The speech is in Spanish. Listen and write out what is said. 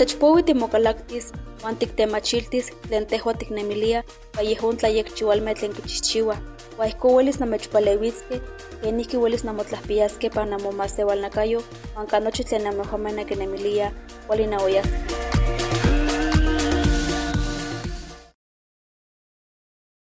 Utachpowi timocalactis, uan tiktemachiltis tlen tehua tiknemilia callejón tlayekchiualmeh tlen kichihchiuah. Ua ihkon uelis namechpaleuiskeh ken ihki uelis namotlahpiaskeh para namomasteualnakayo uan ka nochi tlen nankinemilia kuali naoyaskeh.